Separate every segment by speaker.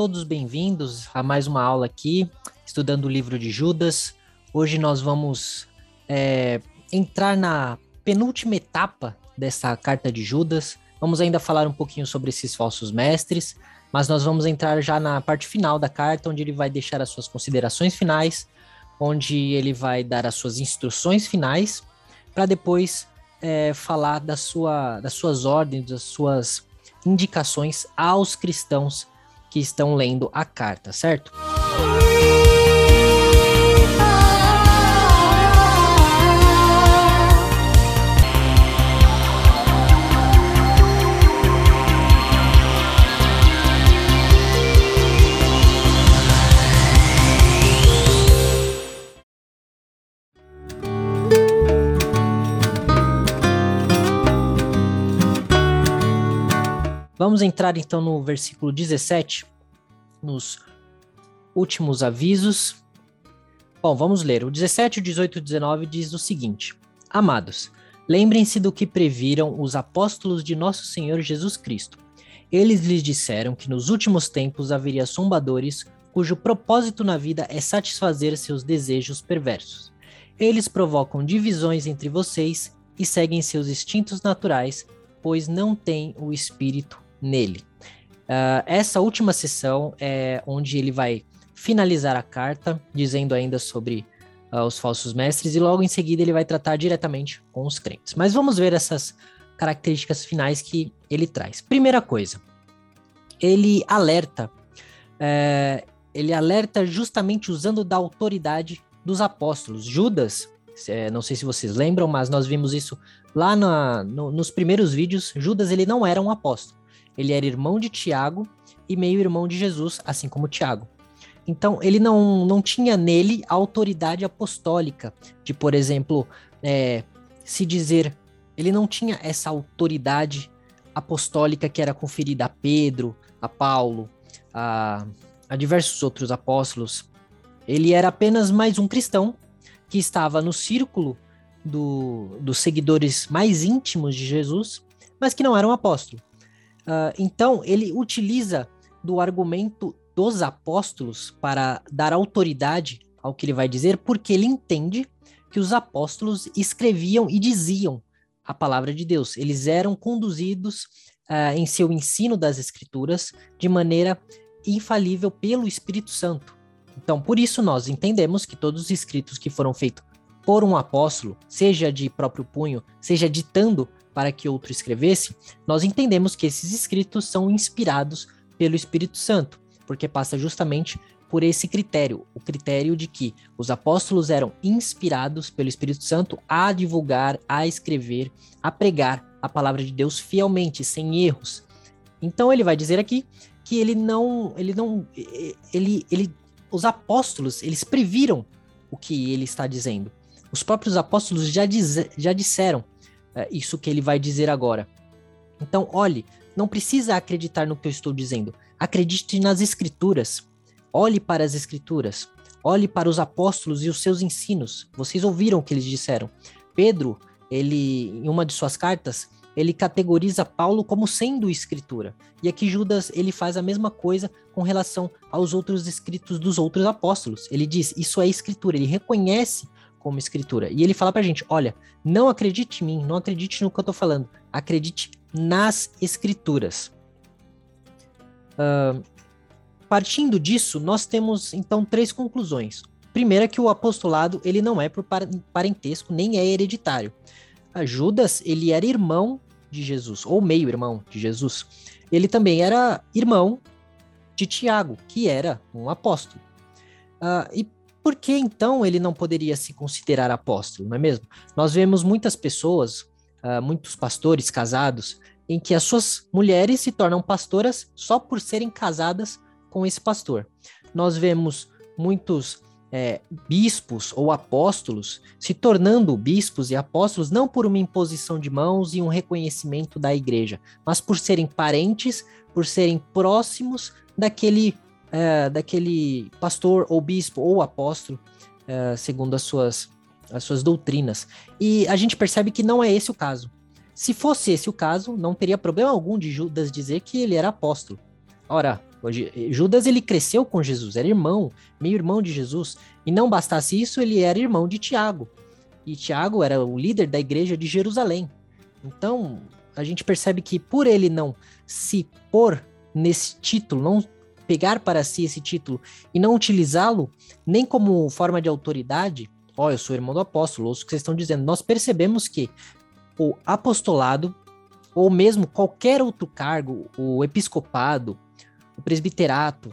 Speaker 1: todos bem-vindos a mais uma aula aqui, estudando o livro de Judas. Hoje nós vamos é, entrar na penúltima etapa dessa carta de Judas. Vamos ainda falar um pouquinho sobre esses falsos mestres, mas nós vamos entrar já na parte final da carta, onde ele vai deixar as suas considerações finais, onde ele vai dar as suas instruções finais, para depois é, falar da sua, das suas ordens, das suas indicações aos cristãos que estão lendo a carta, certo? Vamos entrar então no versículo 17, nos últimos avisos. Bom, vamos ler. O 17, o 18 e o 19 diz o seguinte: Amados, lembrem-se do que previram os apóstolos de nosso Senhor Jesus Cristo. Eles lhes disseram que nos últimos tempos haveria zombadores cujo propósito na vida é satisfazer seus desejos perversos. Eles provocam divisões entre vocês e seguem seus instintos naturais, pois não têm o espírito nele. Uh, essa última sessão é onde ele vai finalizar a carta, dizendo ainda sobre uh, os falsos mestres, e logo em seguida ele vai tratar diretamente com os crentes. Mas vamos ver essas características finais que ele traz. Primeira coisa, ele alerta, é, ele alerta justamente usando da autoridade dos apóstolos. Judas, é, não sei se vocês lembram, mas nós vimos isso lá na, no, nos primeiros vídeos. Judas ele não era um apóstolo. Ele era irmão de Tiago e meio-irmão de Jesus, assim como Tiago. Então, ele não, não tinha nele a autoridade apostólica de, por exemplo, é, se dizer. Ele não tinha essa autoridade apostólica que era conferida a Pedro, a Paulo, a, a diversos outros apóstolos. Ele era apenas mais um cristão que estava no círculo do, dos seguidores mais íntimos de Jesus, mas que não era um apóstolo. Uh, então, ele utiliza do argumento dos apóstolos para dar autoridade ao que ele vai dizer, porque ele entende que os apóstolos escreviam e diziam a palavra de Deus. Eles eram conduzidos uh, em seu ensino das Escrituras de maneira infalível pelo Espírito Santo. Então, por isso, nós entendemos que todos os escritos que foram feitos por um apóstolo, seja de próprio punho, seja ditando para que outro escrevesse, nós entendemos que esses escritos são inspirados pelo Espírito Santo, porque passa justamente por esse critério, o critério de que os apóstolos eram inspirados pelo Espírito Santo a divulgar, a escrever, a pregar a palavra de Deus fielmente, sem erros. Então ele vai dizer aqui que ele não, ele não, ele, ele, os apóstolos, eles previram o que ele está dizendo. Os próprios apóstolos já, diz, já disseram é, isso que ele vai dizer agora. Então, olhe, não precisa acreditar no que eu estou dizendo. Acredite nas escrituras. Olhe para as escrituras. Olhe para os apóstolos e os seus ensinos. Vocês ouviram o que eles disseram. Pedro, ele em uma de suas cartas, ele categoriza Paulo como sendo escritura. E aqui Judas, ele faz a mesma coisa com relação aos outros escritos dos outros apóstolos. Ele diz: "Isso é escritura". Ele reconhece como escritura. E ele fala pra gente: olha, não acredite em mim, não acredite no que eu tô falando, acredite nas escrituras. Uh, partindo disso, nós temos então três conclusões. Primeira que o apostolado ele não é por parentesco nem é hereditário. A Judas ele era irmão de Jesus ou meio irmão de Jesus. Ele também era irmão de Tiago, que era um apóstolo. Uh, e por que então ele não poderia se considerar apóstolo, não é mesmo? Nós vemos muitas pessoas uh, muitos pastores casados, em que as suas mulheres se tornam pastoras só por serem casadas com esse pastor. Nós vemos muitos é, bispos ou apóstolos se tornando bispos e apóstolos não por uma imposição de mãos e um reconhecimento da igreja, mas por serem parentes, por serem próximos daquele, é, daquele pastor ou bispo ou apóstolo, é, segundo as suas, as suas doutrinas. E a gente percebe que não é esse o caso. Se fosse esse o caso, não teria problema algum de Judas dizer que ele era apóstolo. Ora, Judas ele cresceu com Jesus, era irmão, meio irmão de Jesus, e não bastasse isso, ele era irmão de Tiago. E Tiago era o líder da igreja de Jerusalém. Então, a gente percebe que por ele não se pôr nesse título, não pegar para si esse título e não utilizá-lo nem como forma de autoridade, ó, oh, eu sou irmão do apóstolo, ouço o que vocês estão dizendo, nós percebemos que o apostolado, ou mesmo qualquer outro cargo, o episcopado, o presbiterato,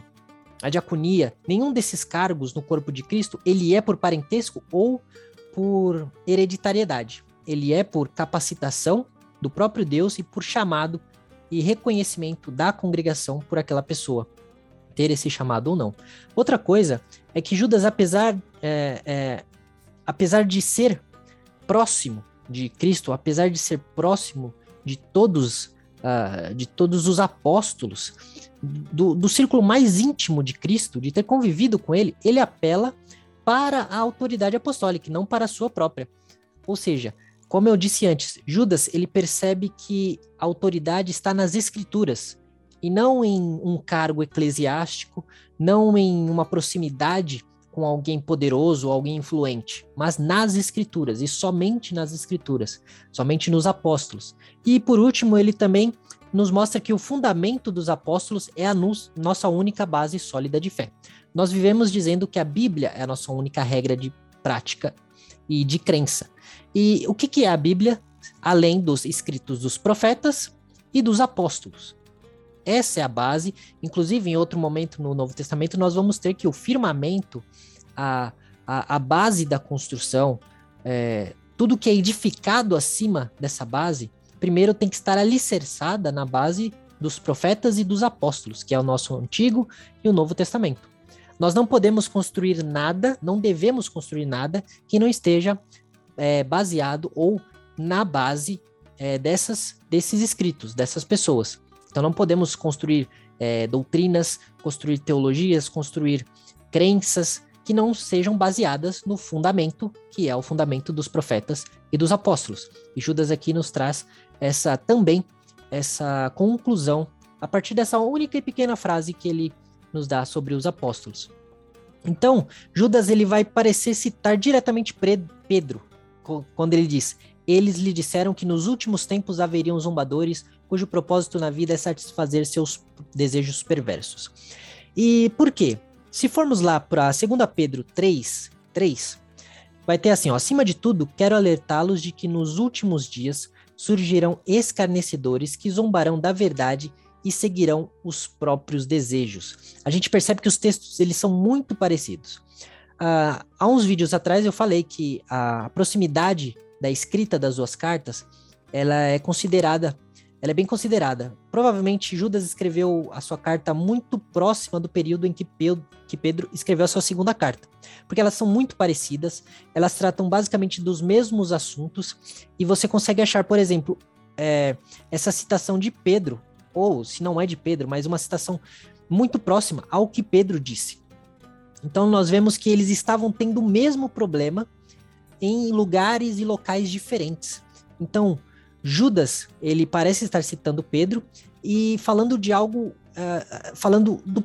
Speaker 1: a diaconia, nenhum desses cargos no corpo de Cristo, ele é por parentesco ou por hereditariedade. Ele é por capacitação do próprio Deus e por chamado e reconhecimento da congregação por aquela pessoa ter esse chamado ou não. Outra coisa é que Judas, apesar, é, é, apesar de ser próximo de Cristo, apesar de ser próximo de todos uh, de todos os apóstolos, do, do círculo mais íntimo de Cristo, de ter convivido com ele, ele apela para a autoridade apostólica, não para a sua própria. Ou seja, como eu disse antes, Judas ele percebe que a autoridade está nas escrituras e não em um cargo eclesiástico, não em uma proximidade com alguém poderoso, alguém influente, mas nas escrituras e somente nas escrituras, somente nos apóstolos. E por último, ele também nos mostra que o fundamento dos apóstolos é a nossa única base sólida de fé. Nós vivemos dizendo que a Bíblia é a nossa única regra de prática e de crença. E o que, que é a Bíblia? Além dos escritos dos profetas e dos apóstolos. Essa é a base. Inclusive, em outro momento no Novo Testamento, nós vamos ter que o firmamento, a, a, a base da construção, é, tudo que é edificado acima dessa base, primeiro tem que estar alicerçada na base dos profetas e dos apóstolos, que é o nosso Antigo e o Novo Testamento. Nós não podemos construir nada, não devemos construir nada que não esteja é, baseado ou na base é, dessas, desses escritos, dessas pessoas. Então não podemos construir é, doutrinas, construir teologias, construir crenças que não sejam baseadas no fundamento, que é o fundamento dos profetas e dos apóstolos. E Judas aqui nos traz essa também essa conclusão a partir dessa única e pequena frase que ele nos dá sobre os apóstolos. Então, Judas ele vai parecer citar diretamente Pedro, quando ele diz: Eles lhe disseram que nos últimos tempos haveriam zombadores cujo propósito na vida é satisfazer seus desejos perversos. E por quê? Se formos lá para 2 Pedro 3, 3, vai ter assim: ó, acima de tudo, quero alertá-los de que nos últimos dias surgirão escarnecedores que zombarão da verdade e seguirão os próprios desejos. A gente percebe que os textos eles são muito parecidos. Uh, há uns vídeos atrás eu falei que a proximidade da escrita das duas cartas ela é considerada ela é bem considerada. Provavelmente Judas escreveu a sua carta muito próxima do período em que Pedro, que Pedro escreveu a sua segunda carta, porque elas são muito parecidas, elas tratam basicamente dos mesmos assuntos, e você consegue achar, por exemplo, é, essa citação de Pedro, ou se não é de Pedro, mas uma citação muito próxima ao que Pedro disse. Então nós vemos que eles estavam tendo o mesmo problema em lugares e locais diferentes. Então, Judas, ele parece estar citando Pedro e falando de algo, uh, falando do,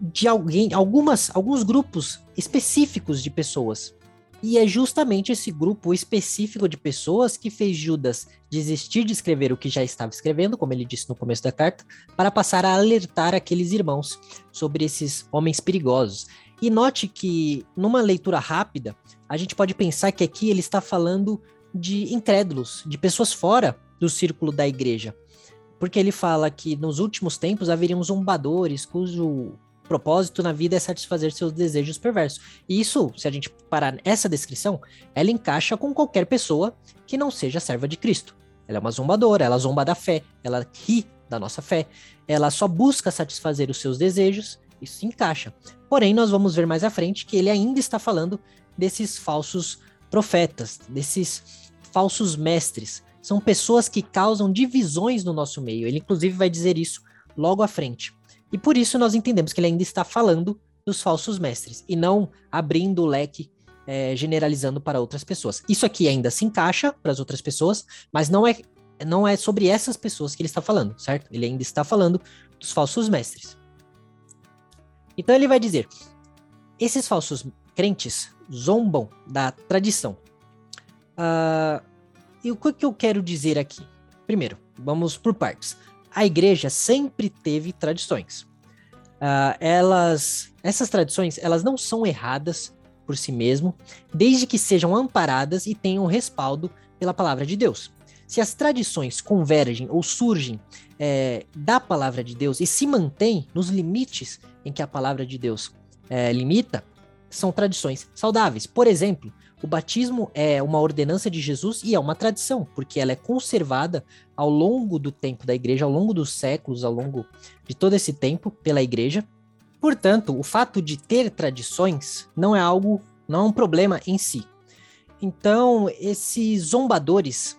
Speaker 1: de alguém, algumas, alguns grupos específicos de pessoas. E é justamente esse grupo específico de pessoas que fez Judas desistir de escrever o que já estava escrevendo, como ele disse no começo da carta, para passar a alertar aqueles irmãos sobre esses homens perigosos. E note que, numa leitura rápida, a gente pode pensar que aqui ele está falando de incrédulos, de pessoas fora do círculo da igreja. Porque ele fala que nos últimos tempos haveriam zombadores cujo propósito na vida é satisfazer seus desejos perversos. E isso, se a gente parar essa descrição, ela encaixa com qualquer pessoa que não seja serva de Cristo. ela é uma zombadora, ela zomba da fé, ela ri da nossa fé, ela só busca satisfazer os seus desejos, isso se encaixa. Porém, nós vamos ver mais à frente que ele ainda está falando desses falsos profetas, desses falsos mestres. São pessoas que causam divisões no nosso meio. Ele, inclusive, vai dizer isso logo à frente. E por isso nós entendemos que ele ainda está falando dos falsos mestres e não abrindo o leque é, generalizando para outras pessoas. Isso aqui ainda se encaixa para as outras pessoas, mas não é, não é sobre essas pessoas que ele está falando, certo? Ele ainda está falando dos falsos mestres. Então ele vai dizer: esses falsos crentes zombam da tradição. Uh, e o que eu quero dizer aqui? Primeiro, vamos por partes. A igreja sempre teve tradições. Uh, elas, essas tradições, elas não são erradas por si mesmo, desde que sejam amparadas e tenham respaldo pela palavra de Deus. Se as tradições convergem ou surgem é, da palavra de Deus e se mantêm nos limites em que a palavra de Deus é, limita, são tradições saudáveis. Por exemplo, o batismo é uma ordenança de Jesus e é uma tradição, porque ela é conservada ao longo do tempo da igreja, ao longo dos séculos, ao longo de todo esse tempo pela igreja. Portanto, o fato de ter tradições não é algo, não é um problema em si. Então, esses zombadores,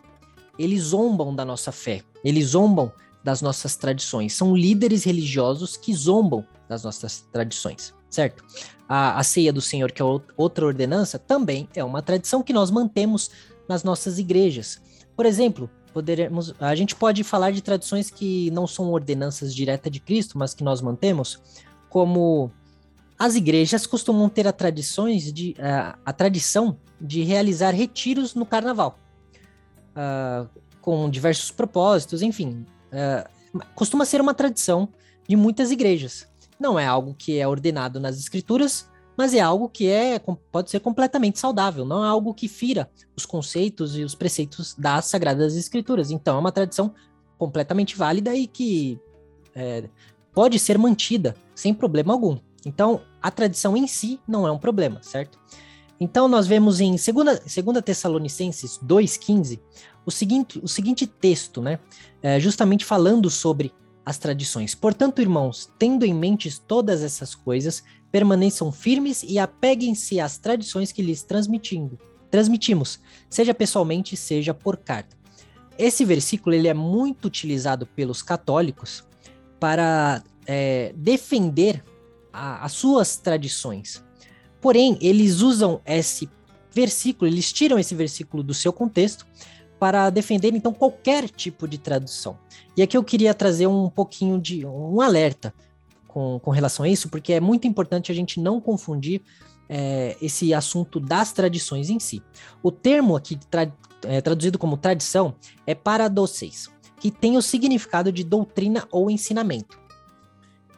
Speaker 1: eles zombam da nossa fé, eles zombam das nossas tradições. São líderes religiosos que zombam das nossas tradições, certo? A, a ceia do Senhor, que é outra ordenança, também é uma tradição que nós mantemos nas nossas igrejas. Por exemplo, poderemos, a gente pode falar de tradições que não são ordenanças diretas de Cristo, mas que nós mantemos, como as igrejas costumam ter a, tradições de, a, a tradição de realizar retiros no carnaval, uh, com diversos propósitos, enfim. Uh, costuma ser uma tradição de muitas igrejas. Não é algo que é ordenado nas escrituras, mas é algo que é pode ser completamente saudável, não é algo que fira os conceitos e os preceitos das sagradas escrituras. Então é uma tradição completamente válida e que é, pode ser mantida sem problema algum. Então a tradição em si não é um problema, certo? Então nós vemos em 2 segunda, Tessalonicenses 2,15 o seguinte, o seguinte texto, né? É, justamente falando sobre as tradições. Portanto, irmãos, tendo em mente todas essas coisas, permaneçam firmes e apeguem-se às tradições que lhes transmitindo, transmitimos, seja pessoalmente, seja por carta. Esse versículo ele é muito utilizado pelos católicos para é, defender a, as suas tradições. Porém, eles usam esse versículo, eles tiram esse versículo do seu contexto para defender então qualquer tipo de tradução. E aqui eu queria trazer um pouquinho de um alerta com, com relação a isso, porque é muito importante a gente não confundir é, esse assunto das tradições em si. O termo aqui tra, é, traduzido como tradição é paradoxeis, que tem o significado de doutrina ou ensinamento.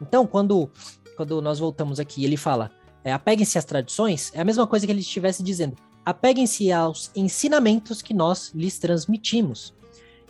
Speaker 1: Então, quando, quando nós voltamos aqui, ele fala é, apeguem-se às tradições, é a mesma coisa que ele estivesse dizendo apeguem-se aos ensinamentos que nós lhes transmitimos.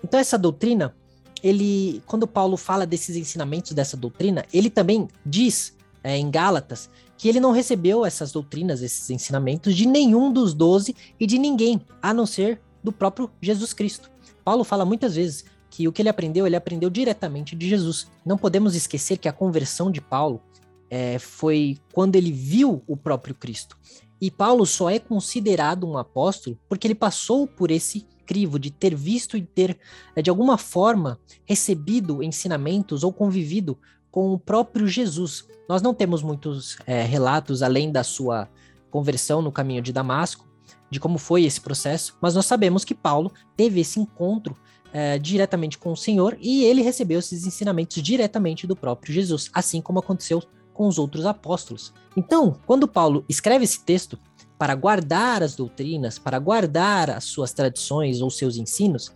Speaker 1: Então essa doutrina, ele, quando Paulo fala desses ensinamentos dessa doutrina, ele também diz é, em Gálatas que ele não recebeu essas doutrinas, esses ensinamentos de nenhum dos doze e de ninguém, a não ser do próprio Jesus Cristo. Paulo fala muitas vezes que o que ele aprendeu, ele aprendeu diretamente de Jesus. Não podemos esquecer que a conversão de Paulo é, foi quando ele viu o próprio Cristo. E Paulo só é considerado um apóstolo porque ele passou por esse crivo de ter visto e ter, eh, de alguma forma, recebido ensinamentos ou convivido com o próprio Jesus. Nós não temos muitos é, relatos além da sua conversão no caminho de Damasco, de como foi esse processo, mas nós sabemos que Paulo teve esse encontro é, diretamente com o Senhor e ele recebeu esses ensinamentos diretamente do próprio Jesus, assim como aconteceu com os outros apóstolos. Então, quando Paulo escreve esse texto para guardar as doutrinas, para guardar as suas tradições ou seus ensinos,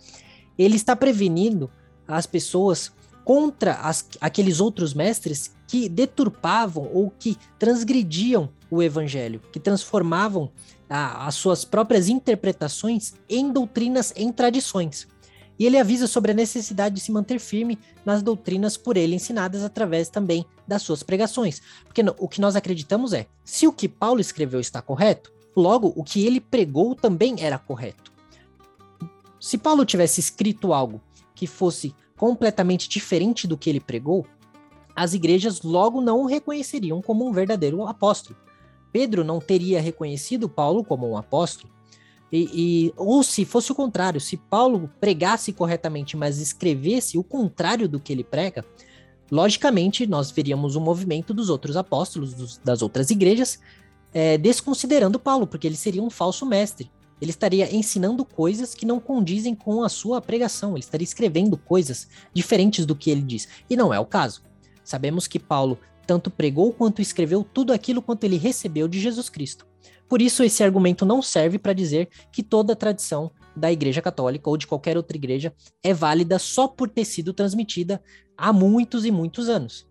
Speaker 1: ele está prevenindo as pessoas contra as, aqueles outros mestres que deturpavam ou que transgrediam o evangelho, que transformavam a, as suas próprias interpretações em doutrinas, em tradições. E ele avisa sobre a necessidade de se manter firme nas doutrinas por ele ensinadas através também das suas pregações. Porque o que nós acreditamos é: se o que Paulo escreveu está correto, logo o que ele pregou também era correto. Se Paulo tivesse escrito algo que fosse completamente diferente do que ele pregou, as igrejas logo não o reconheceriam como um verdadeiro apóstolo. Pedro não teria reconhecido Paulo como um apóstolo. E, e, ou se fosse o contrário, se Paulo pregasse corretamente, mas escrevesse o contrário do que ele prega, logicamente nós veríamos um movimento dos outros apóstolos, dos, das outras igrejas, é, desconsiderando Paulo, porque ele seria um falso mestre. Ele estaria ensinando coisas que não condizem com a sua pregação, ele estaria escrevendo coisas diferentes do que ele diz. E não é o caso. Sabemos que Paulo tanto pregou quanto escreveu tudo aquilo quanto ele recebeu de Jesus Cristo. Por isso, esse argumento não serve para dizer que toda tradição da Igreja Católica ou de qualquer outra igreja é válida só por ter sido transmitida há muitos e muitos anos.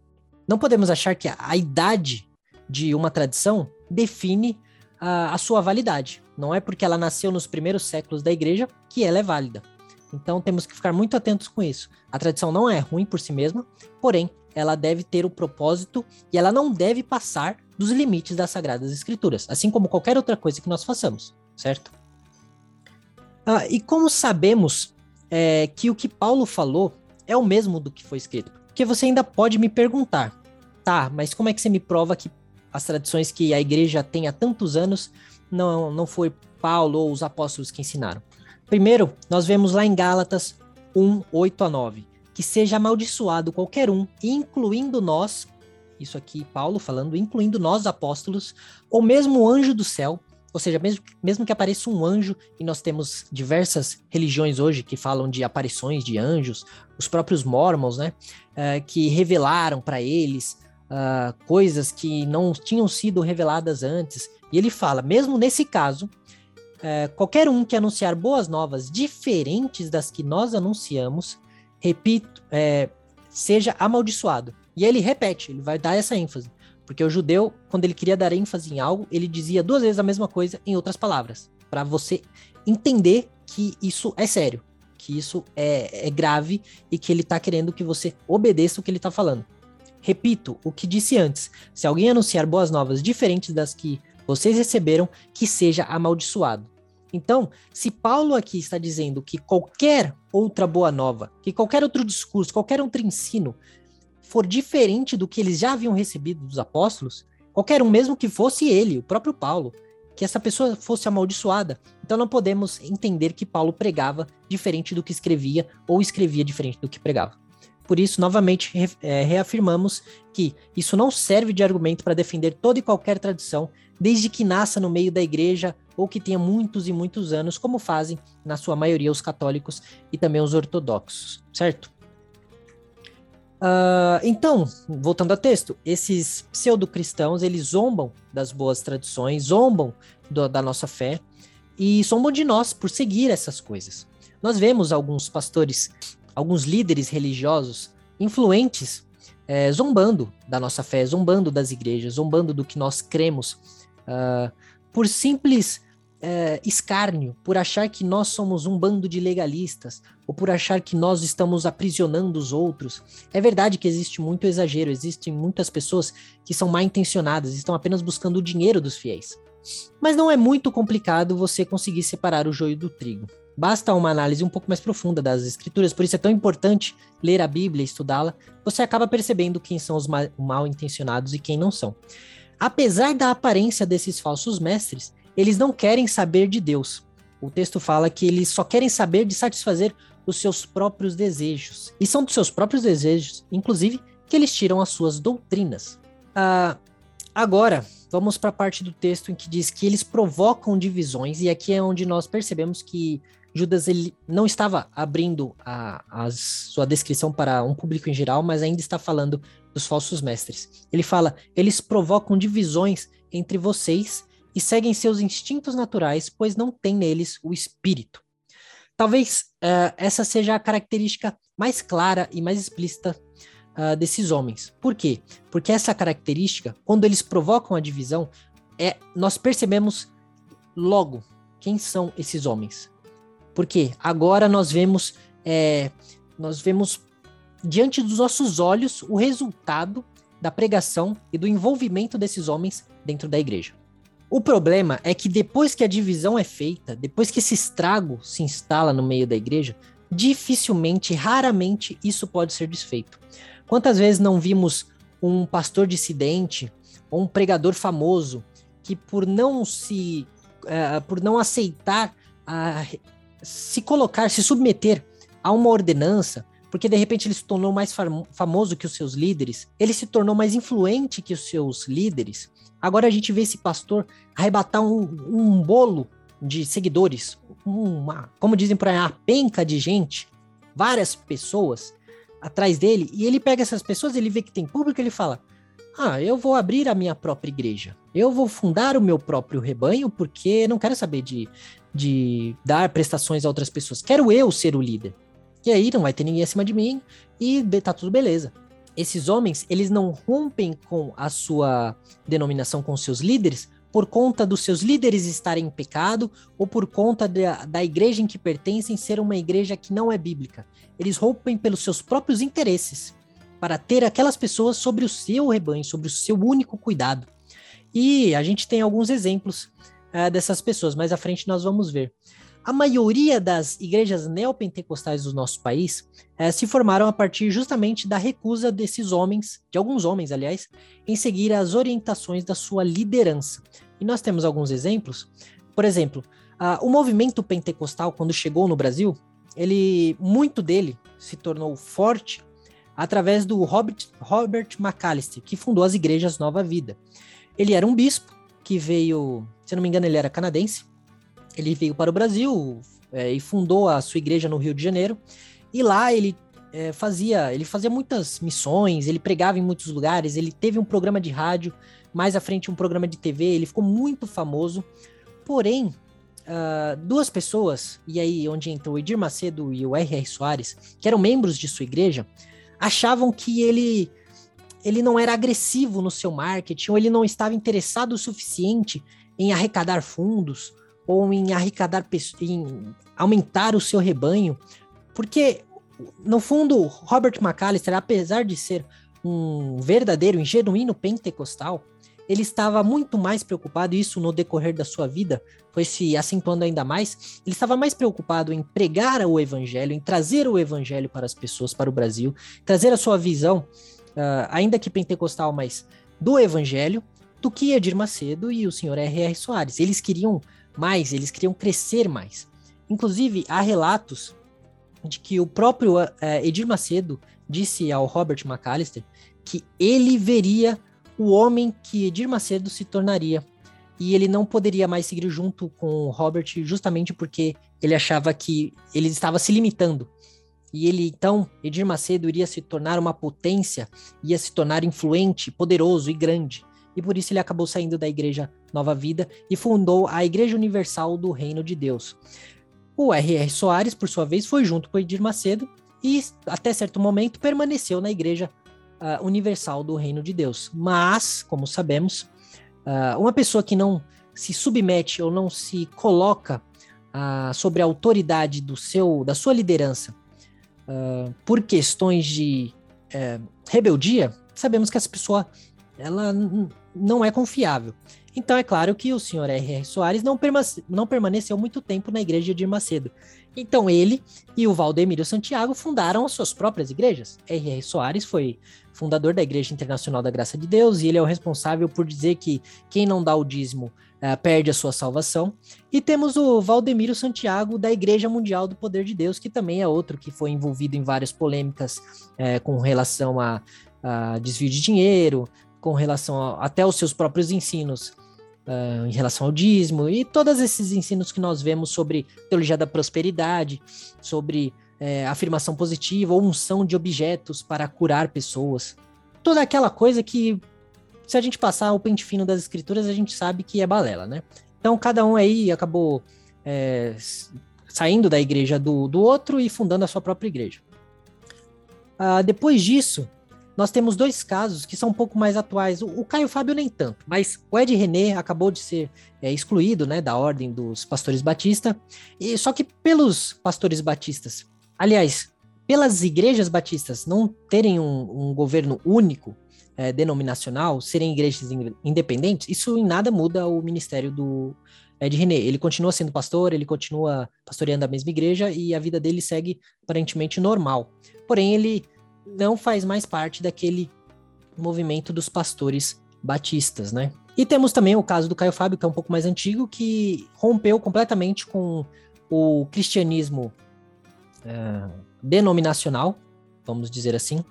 Speaker 1: Não podemos achar que a, a idade de uma tradição define a, a sua validade. Não é porque ela nasceu nos primeiros séculos da igreja que ela é válida. Então temos que ficar muito atentos com isso. A tradição não é ruim por si mesma, porém ela deve ter o propósito e ela não deve passar dos limites das Sagradas Escrituras, assim como qualquer outra coisa que nós façamos, certo? Ah, e como sabemos é, que o que Paulo falou é o mesmo do que foi escrito? Porque você ainda pode me perguntar, tá, mas como é que você me prova que as tradições que a igreja tem há tantos anos não, não foi Paulo ou os apóstolos que ensinaram? Primeiro, nós vemos lá em Gálatas 1, 8 a 9, que seja amaldiçoado qualquer um, incluindo nós, isso aqui Paulo falando, incluindo nós apóstolos, ou mesmo o anjo do céu, ou seja, mesmo, mesmo que apareça um anjo, e nós temos diversas religiões hoje que falam de aparições de anjos, os próprios mormons, né, uh, que revelaram para eles uh, coisas que não tinham sido reveladas antes. E ele fala, mesmo nesse caso, uh, qualquer um que anunciar boas novas diferentes das que nós anunciamos, repito, é, seja amaldiçoado. E ele repete, ele vai dar essa ênfase. Porque o judeu, quando ele queria dar ênfase em algo, ele dizia duas vezes a mesma coisa em outras palavras. para você entender que isso é sério, que isso é, é grave e que ele está querendo que você obedeça o que ele está falando. Repito o que disse antes: se alguém anunciar boas novas diferentes das que vocês receberam, que seja amaldiçoado. Então, se Paulo aqui está dizendo que qualquer outra boa nova, que qualquer outro discurso, qualquer outro ensino for diferente do que eles já haviam recebido dos apóstolos, qualquer um, mesmo que fosse ele, o próprio Paulo, que essa pessoa fosse amaldiçoada. Então não podemos entender que Paulo pregava diferente do que escrevia ou escrevia diferente do que pregava. Por isso, novamente, é, reafirmamos que isso não serve de argumento para defender toda e qualquer tradição, desde que nasça no meio da igreja ou que tenha muitos e muitos anos, como fazem, na sua maioria, os católicos e também os ortodoxos, certo? Uh, então, voltando ao texto, esses pseudo-cristãos, eles zombam das boas tradições, zombam do, da nossa fé e zombam de nós por seguir essas coisas. Nós vemos alguns pastores, alguns líderes religiosos influentes é, zombando da nossa fé, zombando das igrejas, zombando do que nós cremos, uh, por simples é, escárnio, por achar que nós somos um bando de legalistas, ou por achar que nós estamos aprisionando os outros. É verdade que existe muito exagero, existem muitas pessoas que são mal intencionadas, estão apenas buscando o dinheiro dos fiéis. Mas não é muito complicado você conseguir separar o joio do trigo. Basta uma análise um pouco mais profunda das escrituras, por isso é tão importante ler a Bíblia, estudá-la. Você acaba percebendo quem são os mal intencionados e quem não são. Apesar da aparência desses falsos mestres, eles não querem saber de Deus. O texto fala que eles só querem saber de satisfazer os seus próprios desejos. E são dos seus próprios desejos, inclusive, que eles tiram as suas doutrinas. Ah, agora, vamos para a parte do texto em que diz que eles provocam divisões, e aqui é onde nós percebemos que Judas ele não estava abrindo a, a, sua descrição para um público em geral, mas ainda está falando dos falsos mestres. Ele fala: eles provocam divisões entre vocês e seguem seus instintos naturais, pois não têm neles o espírito. Talvez uh, essa seja a característica mais clara e mais explícita uh, desses homens. Por quê? Porque essa característica, quando eles provocam a divisão, é nós percebemos logo quem são esses homens. Porque agora nós vemos é, nós vemos diante dos nossos olhos o resultado da pregação e do envolvimento desses homens dentro da igreja. O problema é que depois que a divisão é feita, depois que esse estrago se instala no meio da igreja, dificilmente, raramente isso pode ser desfeito. Quantas vezes não vimos um pastor dissidente ou um pregador famoso que por não se uh, por não aceitar uh, se colocar, se submeter a uma ordenança, porque de repente ele se tornou mais famoso que os seus líderes, ele se tornou mais influente que os seus líderes. Agora a gente vê esse pastor arrebatar um, um bolo de seguidores, uma, como dizem por uma penca de gente, várias pessoas atrás dele, e ele pega essas pessoas, ele vê que tem público, ele fala: ah, eu vou abrir a minha própria igreja. Eu vou fundar o meu próprio rebanho porque não quero saber de, de dar prestações a outras pessoas. Quero eu ser o líder. E aí não vai ter ninguém acima de mim e tá tudo beleza. Esses homens, eles não rompem com a sua denominação com seus líderes por conta dos seus líderes estarem em pecado ou por conta da, da igreja em que pertencem ser uma igreja que não é bíblica. Eles rompem pelos seus próprios interesses para ter aquelas pessoas sobre o seu rebanho, sobre o seu único cuidado. E a gente tem alguns exemplos uh, dessas pessoas, mais à frente nós vamos ver. A maioria das igrejas neopentecostais do nosso país uh, se formaram a partir justamente da recusa desses homens, de alguns homens, aliás, em seguir as orientações da sua liderança. E nós temos alguns exemplos. Por exemplo, o movimento pentecostal, quando chegou no Brasil, ele muito dele se tornou forte através do Robert, Robert McAllister, que fundou as igrejas Nova Vida. Ele era um bispo que veio, se não me engano, ele era canadense. Ele veio para o Brasil é, e fundou a sua igreja no Rio de Janeiro. E lá ele é, fazia, ele fazia muitas missões, ele pregava em muitos lugares, ele teve um programa de rádio, mais à frente um programa de TV, ele ficou muito famoso. Porém, uh, duas pessoas, e aí onde entrou o Edir Macedo e o R.R. Soares, que eram membros de sua igreja, achavam que ele ele não era agressivo no seu marketing, ou ele não estava interessado o suficiente em arrecadar fundos, ou em arrecadar em aumentar o seu rebanho, porque no fundo Robert McAllister, apesar de ser um verdadeiro, um genuíno pentecostal, ele estava muito mais preocupado, isso no decorrer da sua vida foi se acentuando ainda mais, ele estava mais preocupado em pregar o evangelho, em trazer o evangelho para as pessoas, para o Brasil, trazer a sua visão, uh, ainda que pentecostal, mas do evangelho, do que Edir Macedo e o senhor R.R. Soares. Eles queriam mais, eles queriam crescer mais. Inclusive, há relatos de que o próprio uh, Edir Macedo disse ao Robert McAllister que ele veria o homem que Edir Macedo se tornaria. E ele não poderia mais seguir junto com o Robert, justamente porque ele achava que ele estava se limitando. E ele, então, Edir Macedo iria se tornar uma potência, ia se tornar influente, poderoso e grande. E por isso ele acabou saindo da Igreja Nova Vida e fundou a Igreja Universal do Reino de Deus. O R.R. Soares, por sua vez, foi junto com Edir Macedo e, até certo momento, permaneceu na Igreja uh, universal do reino de Deus. Mas, como sabemos, uh, uma pessoa que não se submete ou não se coloca uh, sobre a autoridade do seu, da sua liderança por questões de eh, rebeldia, sabemos que essa pessoa ela não é confiável. Então é claro que o senhor R.R. Soares não, não permaneceu muito tempo na igreja de Macedo. Então ele e o Valdemiro Santiago fundaram as suas próprias igrejas. R.R. Soares foi fundador da Igreja Internacional da Graça de Deus e ele é o responsável por dizer que quem não dá o dízimo uh, perde a sua salvação. E temos o Valdemiro Santiago da Igreja Mundial do Poder de Deus, que também é outro que foi envolvido em várias polêmicas uh, com relação a, a, desvio de dinheiro, com relação a, até aos seus próprios ensinos uh, em relação ao dízimo e todos esses ensinos que nós vemos sobre teologia da prosperidade, sobre é, afirmação positiva ou unção de objetos para curar pessoas. Toda aquela coisa que, se a gente passar o pente fino das escrituras, a gente sabe que é balela, né? Então, cada um aí acabou é, saindo da igreja do, do outro e fundando a sua própria igreja. Uh, depois disso, nós temos dois casos que são um pouco mais atuais. O, o Caio Fábio nem tanto, mas o Ed René acabou de ser é, excluído né, da ordem dos pastores batista, e só que pelos pastores batistas, aliás, pelas igrejas batistas não terem um, um governo único, é, denominacional, serem igrejas independentes, isso em nada muda o ministério do Ed René. Ele continua sendo pastor, ele continua pastoreando a mesma igreja e a vida dele segue aparentemente normal. Porém, ele não faz mais parte daquele movimento dos pastores batistas, né? E temos também o caso do Caio Fábio, que é um pouco mais antigo, que rompeu completamente com o cristianismo é, denominacional, vamos dizer assim,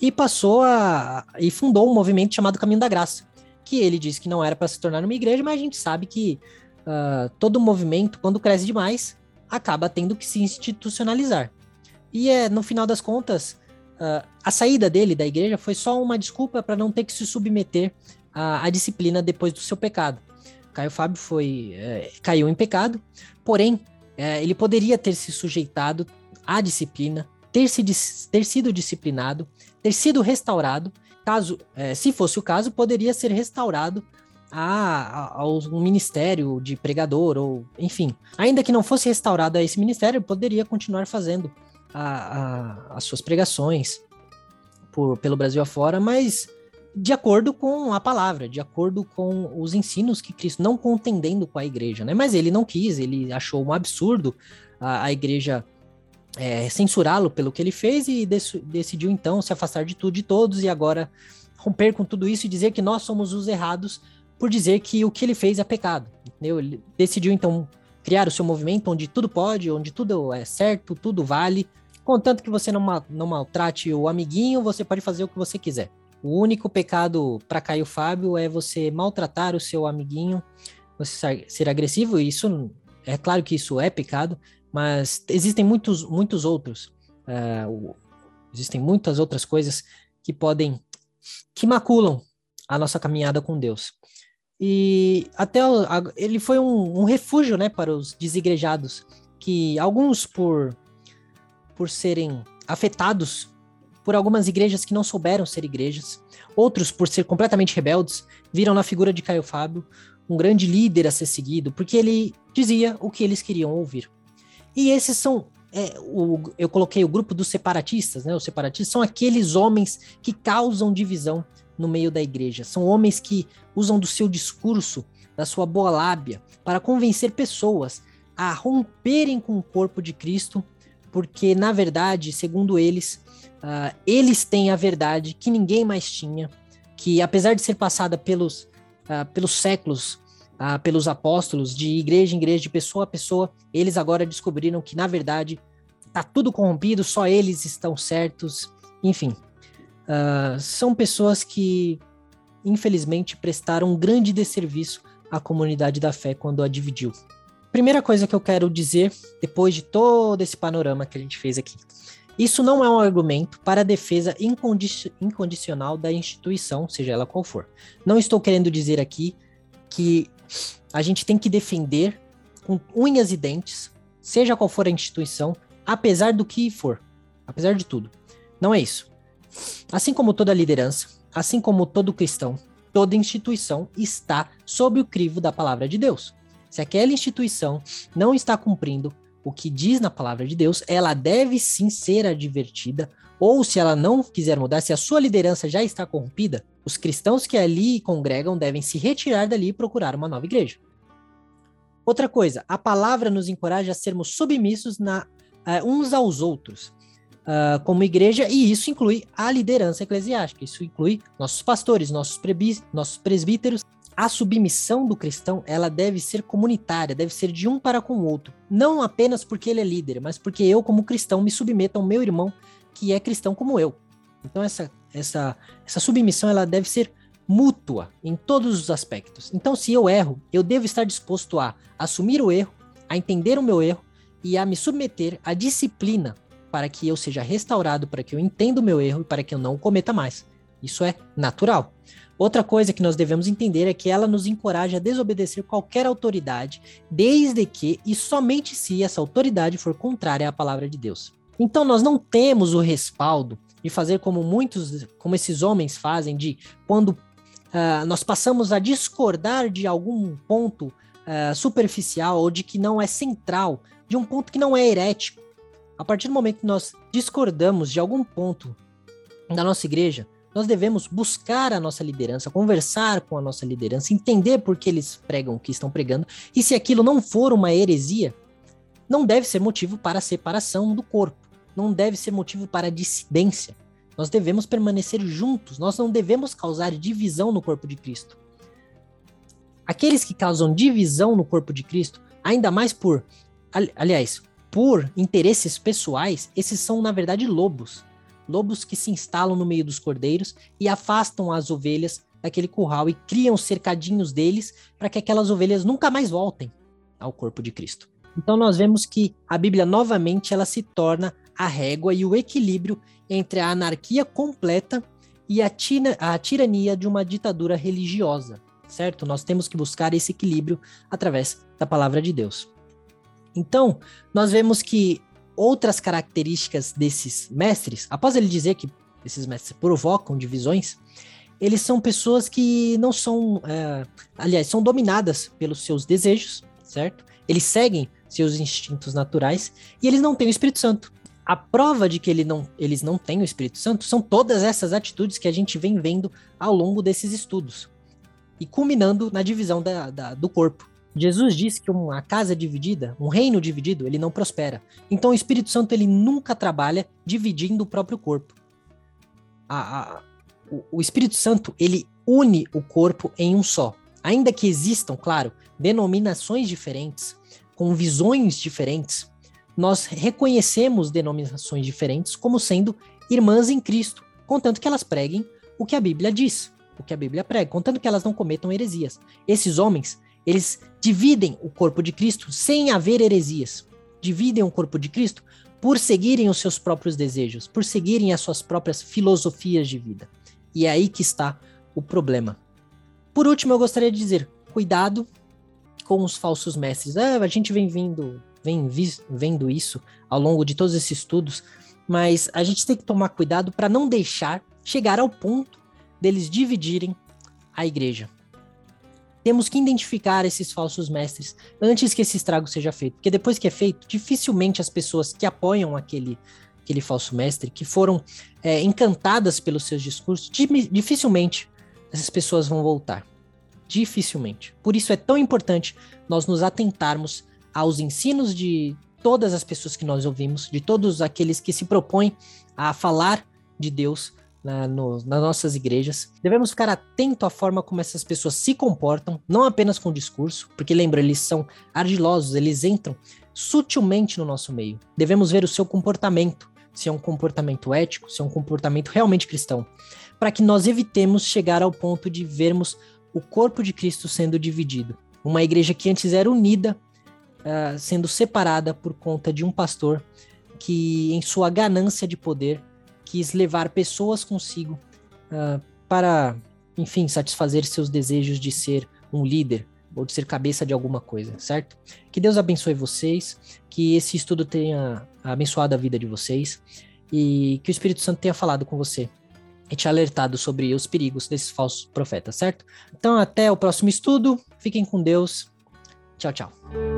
Speaker 1: e passou a. e fundou um movimento chamado Caminho da Graça, que ele disse que não era para se tornar uma igreja, mas a gente sabe que uh, todo movimento, quando cresce demais, acaba tendo que se institucionalizar. E é, no final das contas, uh, a saída dele da igreja foi só uma desculpa para não ter que se submeter à, à, disciplina depois do seu pecado. Caio Fábio foi é, caiu em pecado, porém é, ele poderia ter se sujeitado à disciplina, ter, se, ter sido disciplinado, ter sido restaurado. Caso, é, se fosse o caso, poderia ser restaurado a, a, ao ministério de pregador, ou enfim. Ainda que não fosse restaurado a esse ministério, poderia continuar fazendo a, as suas pregações por, pelo Brasil afora, mas de acordo com a palavra, de acordo com os ensinos que Cristo, não contendendo com a igreja, né? Mas ele não quis, ele achou um absurdo a, a igreja é, censurá-lo pelo que ele fez e dec decidiu então se afastar de tudo de todos e agora romper com tudo isso e dizer que nós somos os errados por dizer que o que ele fez é pecado. Entendeu? Ele decidiu então criar o seu movimento onde tudo pode, onde tudo é certo, tudo vale. Contanto que você não, não maltrate o amiguinho, você pode fazer o que você quiser. O único pecado para Caio Fábio é você maltratar o seu amiguinho, você ser agressivo. E isso é claro que isso é pecado, mas existem muitos, muitos outros. Uh, existem muitas outras coisas que podem, que maculam a nossa caminhada com Deus. E até ele foi um, um refúgio, né, para os desigrejados, que alguns por por serem afetados por algumas igrejas que não souberam ser igrejas, outros por ser completamente rebeldes, viram na figura de Caio Fábio um grande líder a ser seguido, porque ele dizia o que eles queriam ouvir. E esses são é, o, eu coloquei o grupo dos separatistas, né? Os separatistas são aqueles homens que causam divisão no meio da igreja. São homens que usam do seu discurso, da sua boa lábia, para convencer pessoas a romperem com o corpo de Cristo, porque, na verdade, segundo eles, uh, eles têm a verdade que ninguém mais tinha, que apesar de ser passada pelos, uh, pelos séculos ah, pelos apóstolos, de igreja em igreja, de pessoa a pessoa, eles agora descobriram que, na verdade, tá tudo corrompido, só eles estão certos, enfim. Uh, são pessoas que, infelizmente, prestaram um grande desserviço à comunidade da fé quando a dividiu. Primeira coisa que eu quero dizer, depois de todo esse panorama que a gente fez aqui, isso não é um argumento para a defesa incondi incondicional da instituição, seja ela qual for. Não estou querendo dizer aqui que a gente tem que defender com unhas e dentes, seja qual for a instituição, apesar do que for, apesar de tudo. Não é isso. Assim como toda liderança, assim como todo cristão, toda instituição está sob o crivo da palavra de Deus. Se aquela instituição não está cumprindo o que diz na palavra de Deus, ela deve sim ser advertida, ou se ela não quiser mudar, se a sua liderança já está corrompida, os cristãos que ali congregam devem se retirar dali e procurar uma nova igreja. Outra coisa, a palavra nos encoraja a sermos submissos na, uh, uns aos outros, uh, como igreja, e isso inclui a liderança eclesiástica, isso inclui nossos pastores, nossos, nossos presbíteros. A submissão do cristão, ela deve ser comunitária, deve ser de um para com o outro, não apenas porque ele é líder, mas porque eu, como cristão, me submeto ao meu irmão que é cristão como eu. Então essa essa, essa submissão ela deve ser mútua em todos os aspectos. Então, se eu erro, eu devo estar disposto a assumir o erro, a entender o meu erro e a me submeter à disciplina para que eu seja restaurado, para que eu entenda o meu erro e para que eu não o cometa mais. Isso é natural. Outra coisa que nós devemos entender é que ela nos encoraja a desobedecer qualquer autoridade, desde que e somente se essa autoridade for contrária à palavra de Deus. Então nós não temos o respaldo de fazer como muitos, como esses homens fazem, de quando uh, nós passamos a discordar de algum ponto uh, superficial ou de que não é central, de um ponto que não é herético. A partir do momento que nós discordamos de algum ponto da nossa igreja, nós devemos buscar a nossa liderança, conversar com a nossa liderança, entender por que eles pregam o que estão pregando, e se aquilo não for uma heresia, não deve ser motivo para separação do corpo, não deve ser motivo para dissidência. Nós devemos permanecer juntos, nós não devemos causar divisão no corpo de Cristo. Aqueles que causam divisão no corpo de Cristo, ainda mais por, aliás, por interesses pessoais, esses são na verdade lobos. Lobos que se instalam no meio dos cordeiros e afastam as ovelhas daquele curral e criam cercadinhos deles para que aquelas ovelhas nunca mais voltem ao corpo de Cristo. Então nós vemos que a Bíblia novamente ela se torna a régua e o equilíbrio entre a anarquia completa e a, tina, a tirania de uma ditadura religiosa, certo? Nós temos que buscar esse equilíbrio através da palavra de Deus. Então, nós vemos que outras características desses mestres, após ele dizer que esses mestres provocam divisões, eles são pessoas que não são, é, aliás, são dominadas pelos seus desejos, certo? Eles seguem seus instintos naturais e eles não têm o Espírito Santo. A prova de que ele não, eles não têm o Espírito Santo são todas essas atitudes que a gente vem vendo ao longo desses estudos e culminando na divisão da, da, do corpo. Jesus disse que uma casa dividida, um reino dividido, ele não prospera. Então o Espírito Santo ele nunca trabalha dividindo o próprio corpo. A, a, o, o Espírito Santo ele une o corpo em um só. Ainda que existam, claro, denominações diferentes, com visões diferentes, nós reconhecemos denominações diferentes como sendo irmãs em Cristo, contanto que elas preguem o que a Bíblia diz, o que a Bíblia prega, contanto que elas não cometam heresias. Esses homens, eles dividem o corpo de Cristo sem haver heresias. Dividem o corpo de Cristo por seguirem os seus próprios desejos, por seguirem as suas próprias filosofias de vida. E é aí que está o problema. Por último, eu gostaria de dizer: cuidado com os falsos mestres. Ah, a gente vem vindo, vem vi, vendo isso ao longo de todos esses estudos, mas a gente tem que tomar cuidado para não deixar chegar ao ponto deles dividirem a igreja temos que identificar esses falsos mestres antes que esse estrago seja feito. Porque depois que é feito, dificilmente as pessoas que apoiam aquele, aquele falso mestre, que foram é, encantadas pelos seus discursos, dificilmente essas pessoas vão voltar. Dificilmente. Por isso é tão importante nós nos atentarmos aos ensinos de todas as pessoas que nós ouvimos, de todos aqueles que se propõem a falar de Deus na, no, nas nossas igrejas. Devemos ficar atento à forma como essas pessoas se comportam, não apenas com o discurso, porque lembra, eles são ardilosos, eles entram sutilmente no nosso meio. Devemos ver o seu comportamento, se é um comportamento ético, se é um comportamento realmente cristão, para que nós evitemos chegar ao ponto de vermos o corpo de Cristo sendo dividido. Uma igreja que antes era unida, uh, sendo separada por conta de um pastor que, em sua ganância de poder, quis levar pessoas consigo uh, para, enfim, satisfazer seus desejos de ser um líder ou de ser cabeça de alguma coisa, certo? Que Deus abençoe vocês, que esse estudo tenha abençoado a vida de vocês e que o Espírito Santo tenha falado com você e te alertado sobre os perigos desses falsos profetas, certo? Então, até o próximo estudo. Fiquem com Deus. Tchau, tchau.